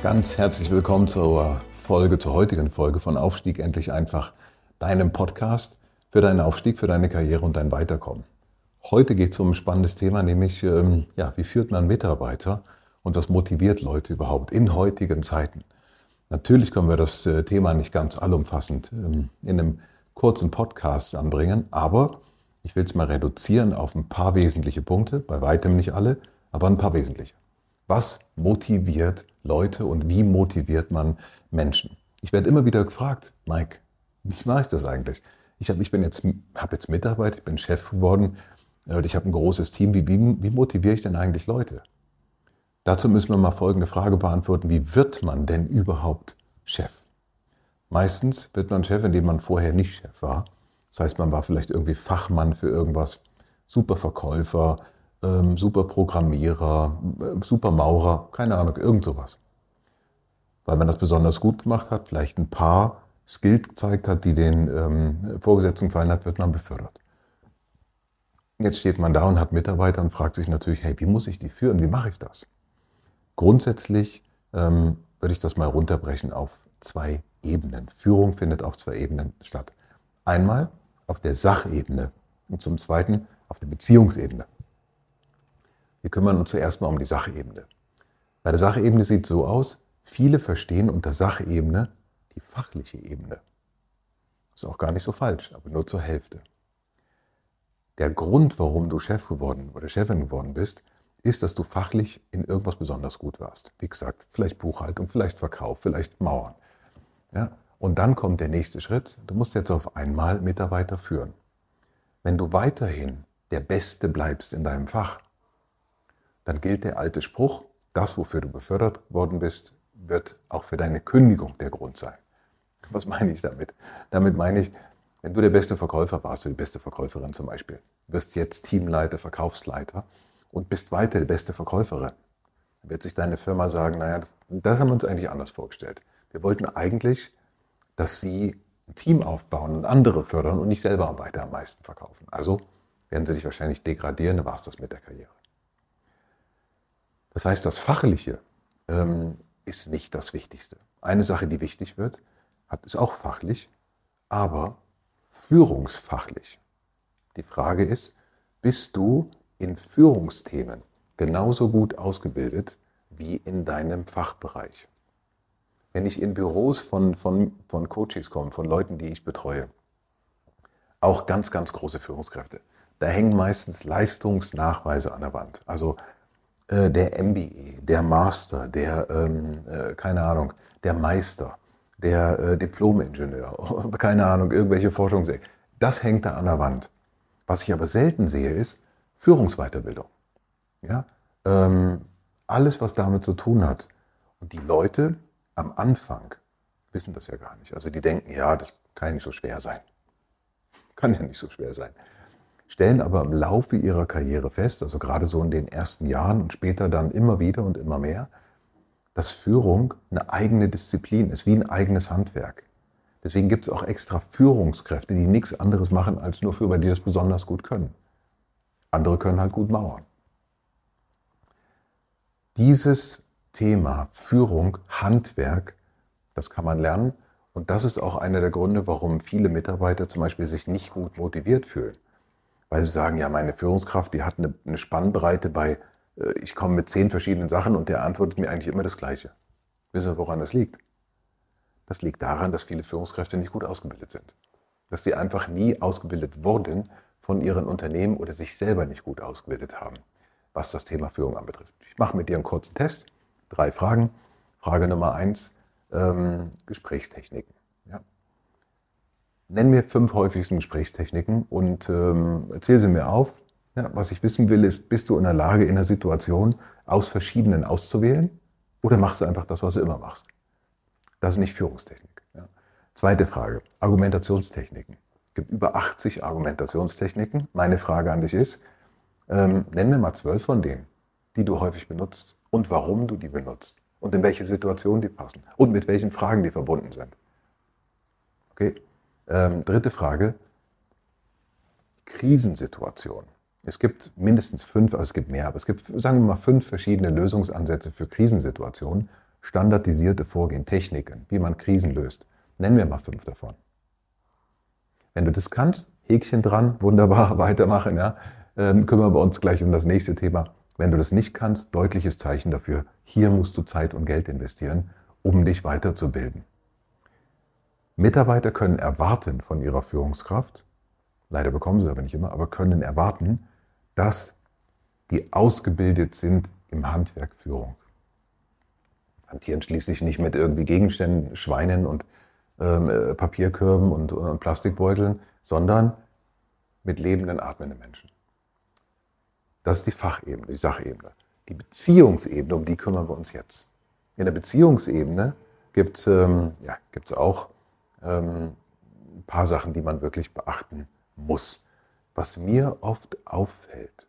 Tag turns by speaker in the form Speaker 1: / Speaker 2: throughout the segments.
Speaker 1: Ganz herzlich willkommen zur Folge, zur heutigen Folge von Aufstieg endlich einfach, deinem Podcast für deinen Aufstieg, für deine Karriere und dein Weiterkommen. Heute geht es um ein spannendes Thema, nämlich ähm, ja, wie führt man Mitarbeiter und was motiviert Leute überhaupt in heutigen Zeiten. Natürlich können wir das äh, Thema nicht ganz allumfassend ähm, in einem kurzen Podcast anbringen, aber ich will es mal reduzieren auf ein paar wesentliche Punkte, bei weitem nicht alle, aber ein paar wesentliche. Was motiviert Leute und wie motiviert man Menschen? Ich werde immer wieder gefragt, Mike, wie mache ich das eigentlich? Ich, hab, ich jetzt, habe jetzt Mitarbeit, ich bin Chef geworden, äh, ich habe ein großes Team. Wie, wie, wie motiviere ich denn eigentlich Leute? Dazu müssen wir mal folgende Frage beantworten. Wie wird man denn überhaupt Chef? Meistens wird man Chef, indem man vorher nicht Chef war. Das heißt, man war vielleicht irgendwie Fachmann für irgendwas, Superverkäufer, ähm, super Programmierer, äh, super Maurer, keine Ahnung, irgend sowas. Weil man das besonders gut gemacht hat, vielleicht ein paar Skills gezeigt hat, die den ähm, Vorgesetzten gefallen hat, wird man befördert. Jetzt steht man da und hat Mitarbeiter und fragt sich natürlich, hey, wie muss ich die führen? Wie mache ich das? Grundsätzlich ähm, würde ich das mal runterbrechen auf zwei Ebenen. Führung findet auf zwei Ebenen statt. Einmal auf der Sachebene und zum Zweiten auf der Beziehungsebene. Wir kümmern uns zuerst mal um die Sachebene. Bei der Sachebene sieht es so aus, viele verstehen unter Sachebene die fachliche Ebene. Ist auch gar nicht so falsch, aber nur zur Hälfte. Der Grund, warum du Chef geworden oder Chefin geworden bist, ist, dass du fachlich in irgendwas besonders gut warst. Wie gesagt, vielleicht Buchhaltung, vielleicht Verkauf, vielleicht Mauern. Ja? Und dann kommt der nächste Schritt. Du musst jetzt auf einmal Mitarbeiter führen. Wenn du weiterhin der Beste bleibst in deinem Fach, dann gilt der alte Spruch, das, wofür du befördert worden bist, wird auch für deine Kündigung der Grund sein. Was meine ich damit? Damit meine ich, wenn du der beste Verkäufer warst, du die beste Verkäuferin zum Beispiel, wirst jetzt Teamleiter, Verkaufsleiter und bist weiter die beste Verkäuferin, dann wird sich deine Firma sagen, naja, das, das haben wir uns eigentlich anders vorgestellt. Wir wollten eigentlich, dass sie ein Team aufbauen und andere fördern und nicht selber weiter am meisten verkaufen. Also werden sie dich wahrscheinlich degradieren, dann war es das mit der Karriere. Das heißt, das Fachliche ähm, ist nicht das Wichtigste. Eine Sache, die wichtig wird, hat, ist auch fachlich, aber führungsfachlich. Die Frage ist, bist du in Führungsthemen genauso gut ausgebildet wie in deinem Fachbereich? Wenn ich in Büros von, von, von Coaches komme, von Leuten, die ich betreue, auch ganz, ganz große Führungskräfte, da hängen meistens Leistungsnachweise an der Wand. Also äh, der MBE, der Master, der, ähm, äh, keine Ahnung, der Meister, der äh, Diplom-Ingenieur, keine Ahnung, irgendwelche Forschungsecke. Das hängt da an der Wand. Was ich aber selten sehe, ist Führungsweiterbildung. Ja? Ähm, alles, was damit zu tun hat. Und die Leute am Anfang wissen das ja gar nicht. Also die denken, ja, das kann nicht so schwer sein. Kann ja nicht so schwer sein stellen aber im Laufe ihrer Karriere fest, also gerade so in den ersten Jahren und später dann immer wieder und immer mehr, dass Führung eine eigene Disziplin ist, wie ein eigenes Handwerk. Deswegen gibt es auch extra Führungskräfte, die nichts anderes machen als nur Führer, die das besonders gut können. Andere können halt gut mauern. Dieses Thema Führung, Handwerk, das kann man lernen. Und das ist auch einer der Gründe, warum viele Mitarbeiter zum Beispiel sich nicht gut motiviert fühlen weil sie sagen, ja, meine Führungskraft, die hat eine, eine Spannbreite bei, äh, ich komme mit zehn verschiedenen Sachen und der antwortet mir eigentlich immer das Gleiche. Wissen Sie, woran das liegt? Das liegt daran, dass viele Führungskräfte nicht gut ausgebildet sind. Dass sie einfach nie ausgebildet wurden von ihren Unternehmen oder sich selber nicht gut ausgebildet haben, was das Thema Führung anbetrifft. Ich mache mit dir einen kurzen Test. Drei Fragen. Frage Nummer eins, ähm, Gesprächstechniken. Nenn mir fünf häufigsten Gesprächstechniken und ähm, erzähl sie mir auf. Ja, was ich wissen will, ist, bist du in der Lage, in einer Situation aus verschiedenen auszuwählen oder machst du einfach das, was du immer machst? Das ist nicht Führungstechnik. Ja. Zweite Frage, Argumentationstechniken. Es gibt über 80 Argumentationstechniken. Meine Frage an dich ist, ähm, nenn mir mal zwölf von denen, die du häufig benutzt und warum du die benutzt und in welche Situationen die passen und mit welchen Fragen die verbunden sind. Okay. Ähm, dritte Frage, Krisensituation. Es gibt mindestens fünf, also es gibt mehr, aber es gibt, sagen wir mal, fünf verschiedene Lösungsansätze für Krisensituationen, standardisierte Vorgehen, Techniken, wie man Krisen löst. Nennen wir mal fünf davon. Wenn du das kannst, Häkchen dran, wunderbar, weitermachen, ja. Ähm, kümmern wir uns gleich um das nächste Thema. Wenn du das nicht kannst, deutliches Zeichen dafür, hier musst du Zeit und Geld investieren, um dich weiterzubilden. Mitarbeiter können erwarten von ihrer Führungskraft, leider bekommen sie es aber nicht immer, aber können erwarten, dass die ausgebildet sind im Handwerk Führung. Hantieren schließlich nicht mit irgendwie Gegenständen, Schweinen und ähm, äh, Papierkörben und, und Plastikbeuteln, sondern mit lebenden, atmenden Menschen. Das ist die Fachebene, die Sachebene. Die Beziehungsebene, um die kümmern wir uns jetzt. In der Beziehungsebene gibt es ähm, ja, auch ähm, ein paar Sachen, die man wirklich beachten muss. Was mir oft auffällt,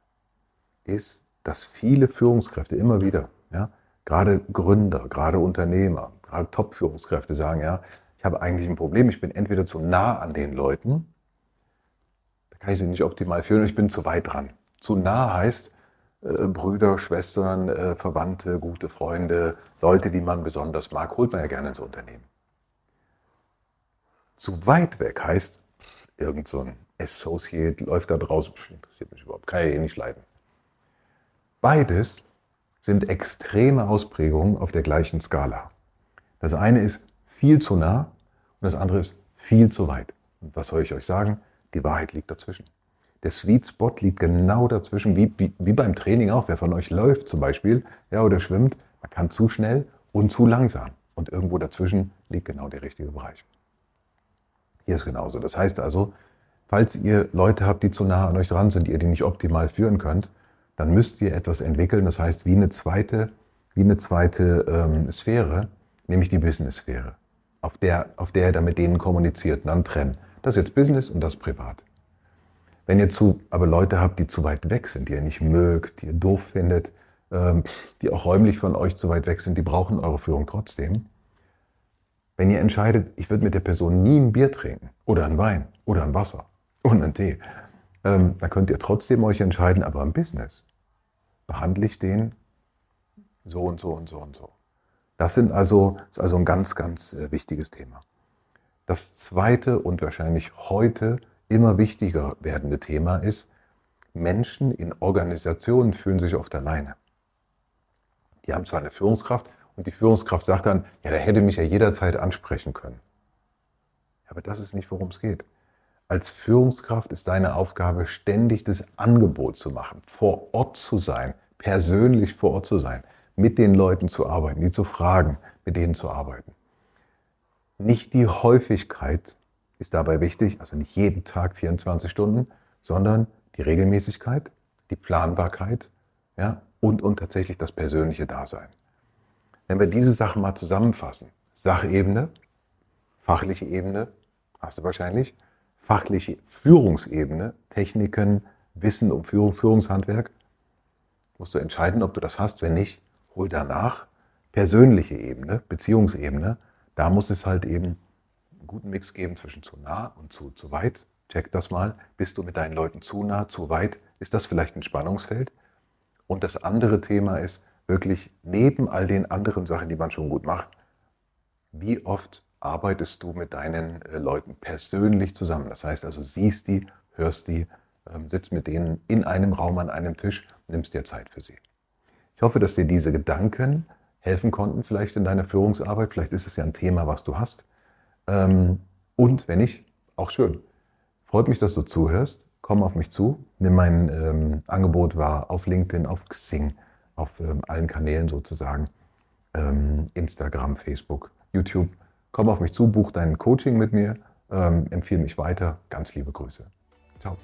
Speaker 1: ist, dass viele Führungskräfte immer wieder, ja, gerade Gründer, gerade Unternehmer, gerade Top-Führungskräfte sagen, ja, ich habe eigentlich ein Problem, ich bin entweder zu nah an den Leuten, da kann ich sie nicht optimal führen, ich bin zu weit dran. Zu nah heißt äh, Brüder, Schwestern, äh, Verwandte, gute Freunde, Leute, die man besonders mag, holt man ja gerne ins Unternehmen. Zu weit weg heißt, irgend so ein Associate läuft da draußen, interessiert mich überhaupt, kann ich eh nicht leiden. Beides sind extreme Ausprägungen auf der gleichen Skala. Das eine ist viel zu nah und das andere ist viel zu weit. Und was soll ich euch sagen? Die Wahrheit liegt dazwischen. Der Sweet Spot liegt genau dazwischen, wie, wie, wie beim Training auch. Wer von euch läuft zum Beispiel ja, oder schwimmt, man kann zu schnell und zu langsam. Und irgendwo dazwischen liegt genau der richtige Bereich. Hier ist genauso. Das heißt also, falls ihr Leute habt, die zu nah an euch dran sind, ihr die nicht optimal führen könnt, dann müsst ihr etwas entwickeln, das heißt wie eine zweite, wie eine zweite ähm, Sphäre, nämlich die Business-Sphäre, auf der, auf der ihr dann mit denen kommuniziert und dann trennen. Das ist jetzt Business und das privat. Wenn ihr zu, aber Leute habt, die zu weit weg sind, die ihr nicht mögt, die ihr doof findet, ähm, die auch räumlich von euch zu weit weg sind, die brauchen eure Führung trotzdem. Wenn ihr entscheidet, ich würde mit der Person nie ein Bier trinken oder ein Wein oder ein Wasser und einen Tee, ähm, dann könnt ihr trotzdem euch entscheiden, aber im Business behandle ich den so und so und so und so. Das sind also, ist also ein ganz, ganz äh, wichtiges Thema. Das zweite und wahrscheinlich heute immer wichtiger werdende Thema ist, Menschen in Organisationen fühlen sich oft alleine. Die haben zwar eine Führungskraft und die Führungskraft sagt dann, ja, der hätte mich ja jederzeit ansprechen können. Aber das ist nicht, worum es geht. Als Führungskraft ist deine Aufgabe, ständig das Angebot zu machen, vor Ort zu sein, persönlich vor Ort zu sein, mit den Leuten zu arbeiten, die zu fragen, mit denen zu arbeiten. Nicht die Häufigkeit ist dabei wichtig, also nicht jeden Tag 24 Stunden, sondern die Regelmäßigkeit, die Planbarkeit ja, und, und tatsächlich das persönliche Dasein. Wenn wir diese Sachen mal zusammenfassen, Sachebene, fachliche Ebene, hast du wahrscheinlich, fachliche Führungsebene, Techniken, Wissen um Führung, Führungshandwerk, musst du entscheiden, ob du das hast. Wenn nicht, hol danach. Persönliche Ebene, Beziehungsebene, da muss es halt eben einen guten Mix geben zwischen zu nah und zu, zu weit. Check das mal. Bist du mit deinen Leuten zu nah, zu weit? Ist das vielleicht ein Spannungsfeld? Und das andere Thema ist wirklich neben all den anderen Sachen, die man schon gut macht, wie oft arbeitest du mit deinen äh, Leuten persönlich zusammen. Das heißt also, siehst die, hörst die, ähm, sitzt mit denen in einem Raum an einem Tisch, nimmst dir Zeit für sie. Ich hoffe, dass dir diese Gedanken helfen konnten, vielleicht in deiner Führungsarbeit. Vielleicht ist es ja ein Thema, was du hast. Ähm, und wenn nicht, auch schön. Freut mich, dass du zuhörst. Komm auf mich zu. Nimm mein ähm, Angebot wahr auf LinkedIn, auf Xing, auf allen Kanälen sozusagen. Instagram, Facebook, YouTube komm auf mich zu, buch dein Coaching mit mir, ähm, empfehle mich weiter. Ganz liebe Grüße. Ciao.